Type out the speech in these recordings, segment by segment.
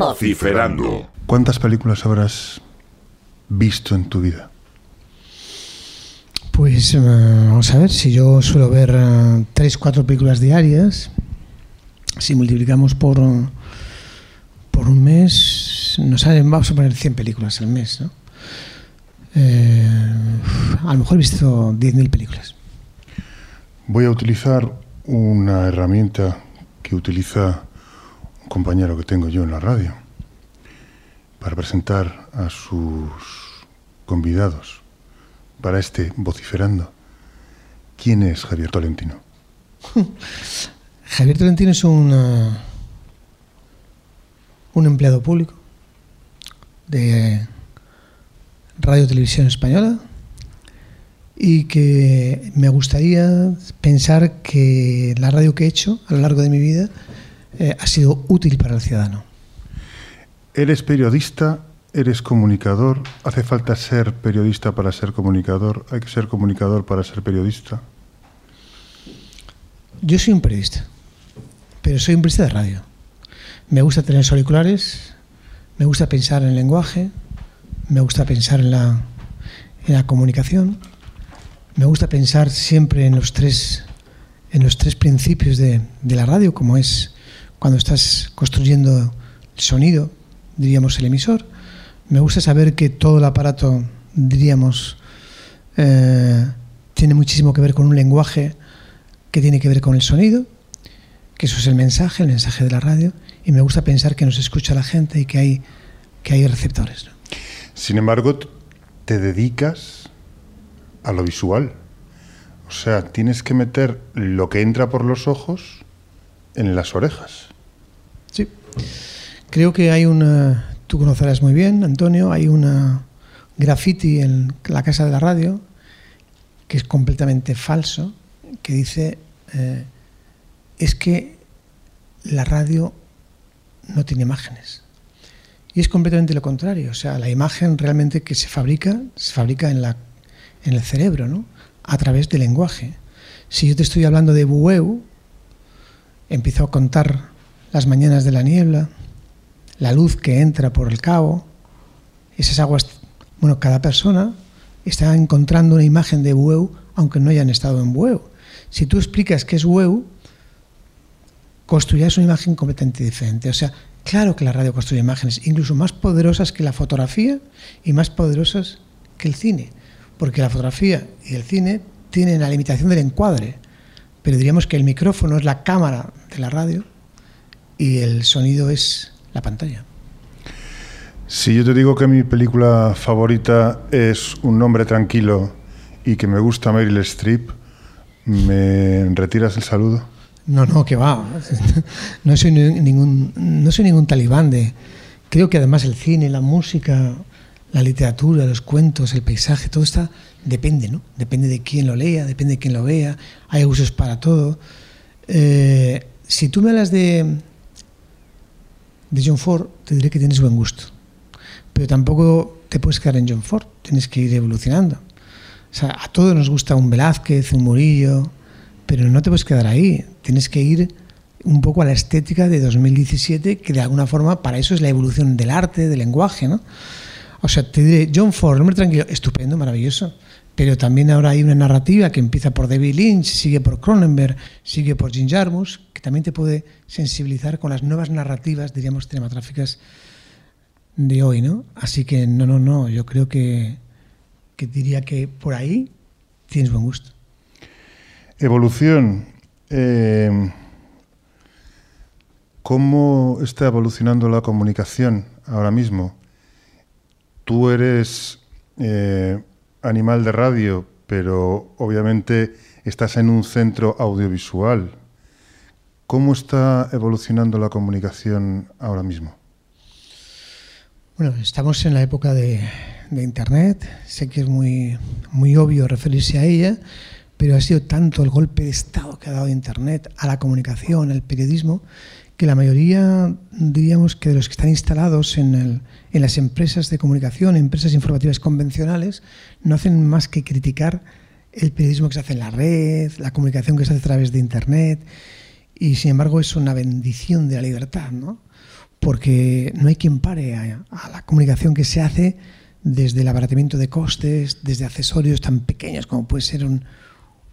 Vociferando. ¿Cuántas películas habrás visto en tu vida? Pues eh, vamos a ver, si yo suelo ver eh, tres, cuatro películas diarias, si multiplicamos por, por un mes, nos salen, vamos a poner 100 películas al mes, ¿no? Eh, a lo mejor he visto 10.000 películas. Voy a utilizar una herramienta que utiliza compañero que tengo yo en la radio para presentar a sus convidados para este vociferando. ¿Quién es Javier Tolentino? Javier Tolentino es un, un empleado público de Radio Televisión Española y que me gustaría pensar que la radio que he hecho a lo largo de mi vida eh, ha sido útil para el ciudadano. ¿Eres periodista? ¿Eres comunicador? ¿Hace falta ser periodista para ser comunicador? ¿Hay que ser comunicador para ser periodista? Yo soy un periodista, pero soy un periodista de radio. Me gusta tener los auriculares, me gusta pensar en el lenguaje, me gusta pensar en la, en la comunicación, me gusta pensar siempre en los tres, en los tres principios de, de la radio, como es cuando estás construyendo el sonido, diríamos el emisor. Me gusta saber que todo el aparato, diríamos, eh, tiene muchísimo que ver con un lenguaje que tiene que ver con el sonido, que eso es el mensaje, el mensaje de la radio, y me gusta pensar que nos escucha la gente y que hay, que hay receptores. Sin embargo, te dedicas a lo visual. O sea, tienes que meter lo que entra por los ojos en las orejas. Sí. Creo que hay una, tú conocerás muy bien, Antonio, hay una graffiti en la casa de la radio que es completamente falso, que dice, eh, es que la radio no tiene imágenes. Y es completamente lo contrario. O sea, la imagen realmente que se fabrica, se fabrica en, la, en el cerebro, ¿no? A través del lenguaje. Si yo te estoy hablando de Bueu, empiezo a contar las mañanas de la niebla, la luz que entra por el cabo, esas aguas, bueno, cada persona está encontrando una imagen de Bueu aunque no hayan estado en Bueu. Si tú explicas qué es Bueu, construirás una imagen completamente diferente. O sea, claro que la radio construye imágenes, incluso más poderosas que la fotografía y más poderosas que el cine, porque la fotografía y el cine tienen la limitación del encuadre, pero diríamos que el micrófono es la cámara de la radio y el sonido es la pantalla. Si yo te digo que mi película favorita es Un hombre tranquilo y que me gusta Meryl Streep, ¿me retiras el saludo? No, no, que va. No soy ni- ningún, no soy ningún talibán de. Creo que además el cine, la música, la literatura, los cuentos, el paisaje, todo está depende, ¿no? Depende de quién lo lea, depende de quién lo vea. Hay usos para todo. Eh, si tú me hablas de de John Ford, te diré que tienes buen gusto. Pero tampoco te puedes quedar en John Ford. Tienes que ir evolucionando. O sea, a todos nos gusta un Velázquez, un Murillo, pero no te puedes quedar ahí. Tienes que ir un poco a la estética de 2017, que de alguna forma para eso es la evolución del arte, del lenguaje, ¿no? O sea, te diré, John Ford, hombre tranquilo, estupendo, maravilloso. Pero también ahora hay una narrativa que empieza por David Lynch, sigue por Cronenberg, sigue por Jim Jarmusch, también te puede sensibilizar con las nuevas narrativas, diríamos, cinematográficas de hoy, ¿no? Así que no, no, no, yo creo que, que diría que por ahí tienes buen gusto. Evolución. eh, ¿Cómo está evolucionando la comunicación ahora mismo? Tú eres eh, animal de radio, pero obviamente estás en un centro audiovisual. ¿Cómo está evolucionando la comunicación ahora mismo? Bueno, estamos en la época de, Internet. Sé que es muy, muy obvio referirse a ella, pero ha sido tanto el golpe de Estado que ha dado Internet a la comunicación, al periodismo, que la mayoría, diríamos que de los que están instalados en, el- en las empresas de comunicación, empresas informativas convencionales, no hacen más que criticar el periodismo que se hace en la red, la comunicación que se hace a través de Internet, y sin embargo es una bendición de la libertad, ¿no? porque no hay quien pare a, la comunicación que se hace desde el abaratamiento de costes, desde accesorios tan pequeños como puede ser un,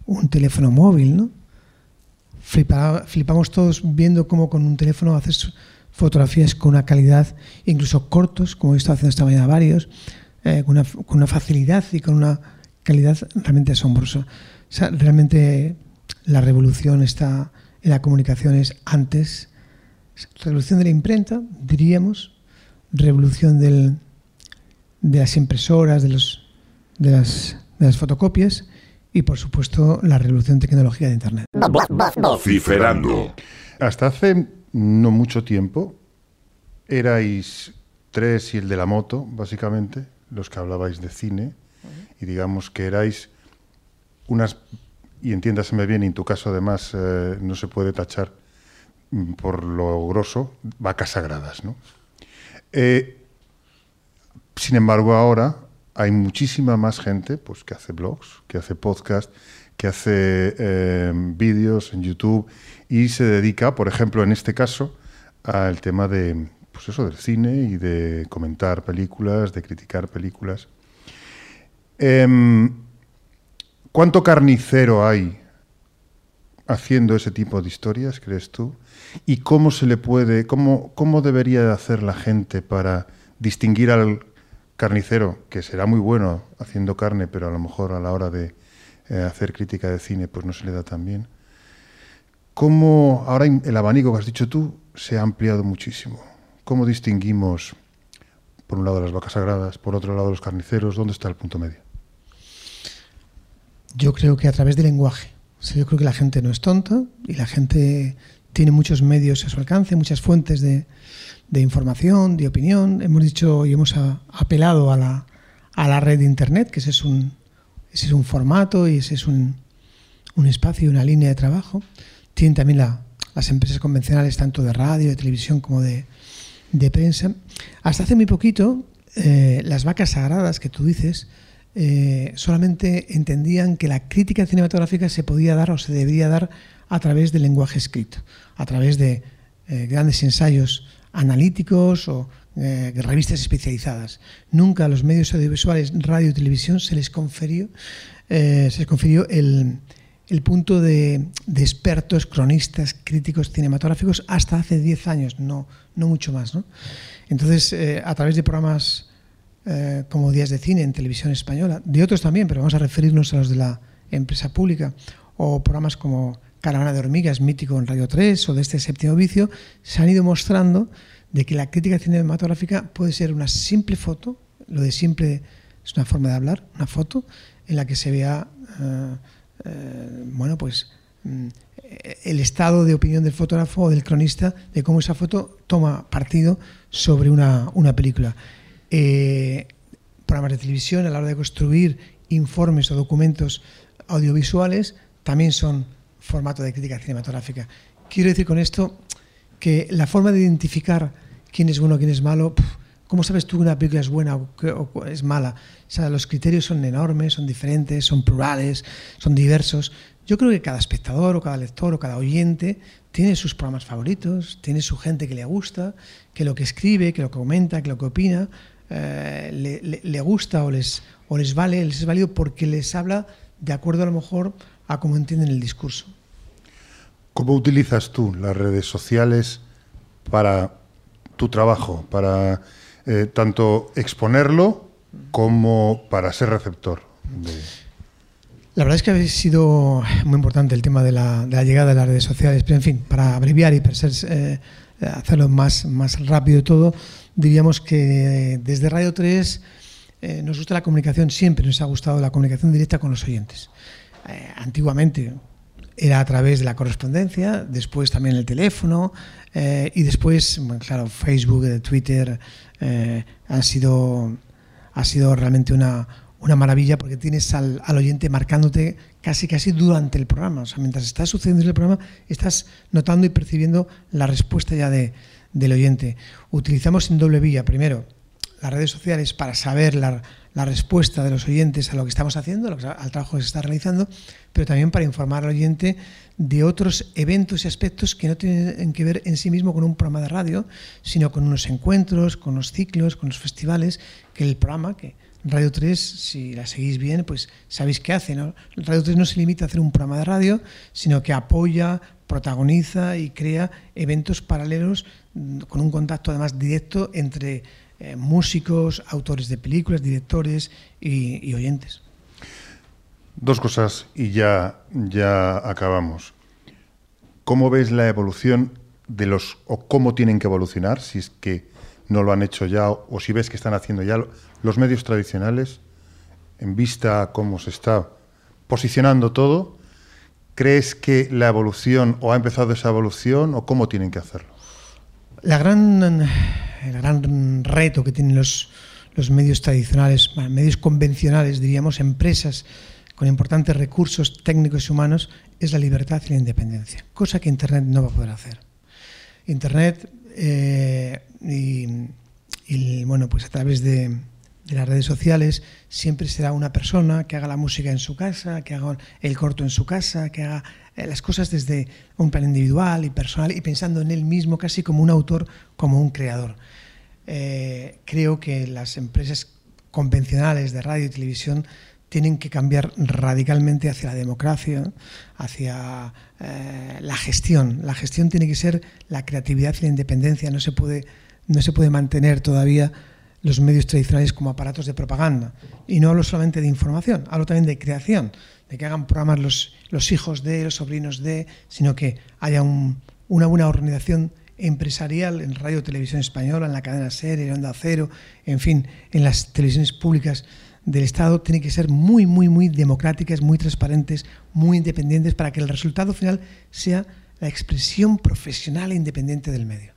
un teléfono móvil, ¿no? flipamos todos viendo cómo con un teléfono haces fotografías con una calidad, incluso cortos, como he estado haciendo esta mañana varios, eh, con, una, facilidad y con una calidad realmente asombrosa. realmente la revolución está la comunicación es antes, revolución de la imprenta, diríamos, revolución de las impresoras, de, los, de, las, de las fotocopias. Y por supuesto la revolución tecnológica de Internet. Vociferando. Hasta hace no mucho tiempo erais tres y el de la moto, básicamente, los que hablabais de cine, y digamos que erais unas, y entiéndaseme bien, y en tu caso además eh, no se puede tachar mm, por lo grosso, vacas sagradas, ¿no? Eh, sin embargo, ahora hay muchísima más gente pues, que hace blogs, que hace podcast, que hace eh, vídeos en YouTube y se dedica, por ejemplo, en este caso, al tema de, pues eso, del cine y de comentar películas, de criticar películas. Em, ¿Cuánto carnicero hay haciendo ese tipo de historias, crees tú? ¿Y cómo se le puede, cómo, cómo debería hacer la gente para distinguir al carnicero, que será muy bueno haciendo carne, pero a lo mejor a la hora de eh, hacer crítica de cine pues no se le da tan bien. ¿Cómo ahora el abanico que has dicho tú se ha ampliado muchísimo? ¿Cómo distinguimos, por un lado, las vacas sagradas, por otro lado, los carniceros? ¿Dónde está el punto medio? Yo creo que a través del lenguaje. yo creo que la gente no es tonta y la gente tiene muchos medios a su alcance, muchas fuentes de, de información, de opinión. Hemos dicho y hemos apelado a la, a la red de Internet, que ese es un, es un formato y ese es un, un espacio y una línea de trabajo. Tienen también la, las empresas convencionales, tanto de radio, de televisión como de, de prensa. Hasta hace muy poquito, eh, las vacas sagradas que tú dices, eh, solamente entendían que la crítica cinematográfica se podía dar o se debería dar a través del lenguaje escrito, a través de eh, grandes ensayos analíticos o eh, revistas especializadas. Nunca a los medios audiovisuales, radio y televisión, se les confirió, se les el, punto de, expertos, cronistas, críticos cinematográficos hasta hace 10 años, no, no mucho más. Entonces, a través de programas como Días de Cine en televisión española, de otros también, pero vamos a referirnos a los de la empresa pública, o programas como Caravana de Hormigas, mítico en Radio 3 o de este séptimo vicio, se han ido mostrando de que la crítica cinematográfica puede ser una simple foto, lo de simple es una forma de hablar, una foto en la que se vea, eh, eh, bueno, pues mm, el estado de opinión del fotógrafo o del cronista de cómo esa foto toma partido sobre una, una película. Eh, programas de televisión a la hora de construir informes o documentos audiovisuales también son formato de crítica cinematográfica. Quiero decir con esto que la forma de identificar quién es bueno o quién es malo, ¿cómo sabes tú que una película es buena o, es mala? O sea, los criterios son enormes, son diferentes, son plurales, son diversos. Yo creo que cada espectador o cada lector o cada oyente tiene sus programas favoritos, tiene su gente que le gusta, que lo que escribe, que lo que comenta, que lo que opina, eh, le, le, gusta o les, o les vale, les es válido porque les habla de acuerdo a lo mejor a cómo entienden el discurso. ¿Cómo utilizas tú las redes sociales para tu trabajo, para eh, tanto exponerlo como para ser receptor? La verdad es que ha sido muy importante el tema de la, llegada de las redes sociales, pero en fin, para abreviar y para eh, hacerlo más, más rápido y todo, diríamos que desde Radio 3 eh, nos gusta la comunicación, siempre nos ha gustado la comunicación directa con los oyentes. antiguamente, era a través de la correspondencia, después también el teléfono eh, y después, claro, Facebook, eh, Twitter eh, han sido, ha sido realmente una, una maravilla porque tienes al, al, oyente marcándote casi casi durante el programa. O sea, mientras está sucediendo el programa, estás notando y percibiendo la respuesta ya de, del oyente. Utilizamos en doble vía, primero, las redes sociales para saber la, la respuesta de los oyentes a lo que estamos haciendo, al trabajo que se está realizando, pero también para informar al oyente de otros eventos y aspectos que no tienen que ver en sí mismo con un programa de radio, sino con unos encuentros, con los ciclos, con los festivales, que el programa, que Radio 3, si la seguís bien, pues sabéis qué hace. ¿no? Radio 3 no se limita a hacer un programa de radio, sino que apoya, protagoniza y crea eventos paralelos mm, con un contacto además directo entre eh, músicos, autores de películas, directores y, oyentes. Dos cosas y ya, ya acabamos. ¿Cómo ves la evolución de los, o cómo tienen que evolucionar, si es que no lo han hecho ya, o si ves que están haciendo ya los medios tradicionales, en vista a cómo se está posicionando todo? ¿Crees que la evolución, o ha empezado esa evolución, o cómo tienen que hacerlo? La gran el gran reto que tienen los, los medios tradicionales, medios convencionales, diríamos, empresas con importantes recursos técnicos y humanos, es la libertad y la independencia, cosa que Internet no va a poder hacer. Internet eh, y, bueno, pues a través de, las redes sociales siempre será una persona que haga la música en su casa, que haga el corto en su casa, que haga eh, las cosas desde un plan individual y personal y pensando en él mismo casi como un autor, como un creador. Eh, creo que las empresas convencionales de radio y televisión tienen que cambiar radicalmente hacia la democracia, hacia eh, la gestión. La gestión tiene que ser la creatividad y la independencia. No se puede, no se puede mantener todavía los medios tradicionales como aparatos de propaganda. Y no hablo solamente de información, hablo también de creación, de que hagan programas los, los hijos de, los sobrinos de, sino que haya una buena organización empresarial en Radio Televisión Española, en la cadena SER, en Onda Cero, en fin, en las televisiones públicas del Estado, tienen que ser muy, muy, muy democráticas, muy transparentes, muy independientes, para que el resultado final sea la expresión profesional e independiente del medio.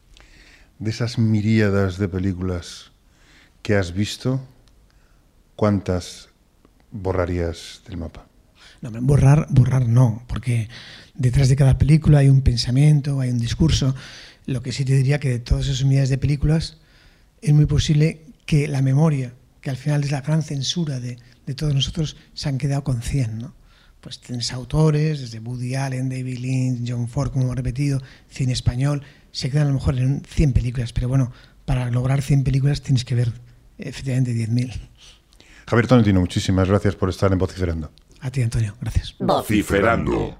De esas miríadas de películas que has visto, ¿cuántas borrarías del mapa? No, borrar, borrar no, porque detrás de cada película hay un pensamiento, hay un discurso. Lo que sí te diría que de todas esas unidades de películas es muy posible que la memoria, que al final es la gran censura de, de todos nosotros, se han quedado con 100, ¿no? Pues tienes autores, desde Woody Allen, David Lynch, John Ford, como hemos repetido, cine español, se quedan a lo mejor en 100 películas, pero bueno, para lograr 100 películas tienes que ver efectivamente 10.000. Javier Tonetino, muchísimas gracias por estar en Vociferando. A ti, Antonio, gracias. Vociferando.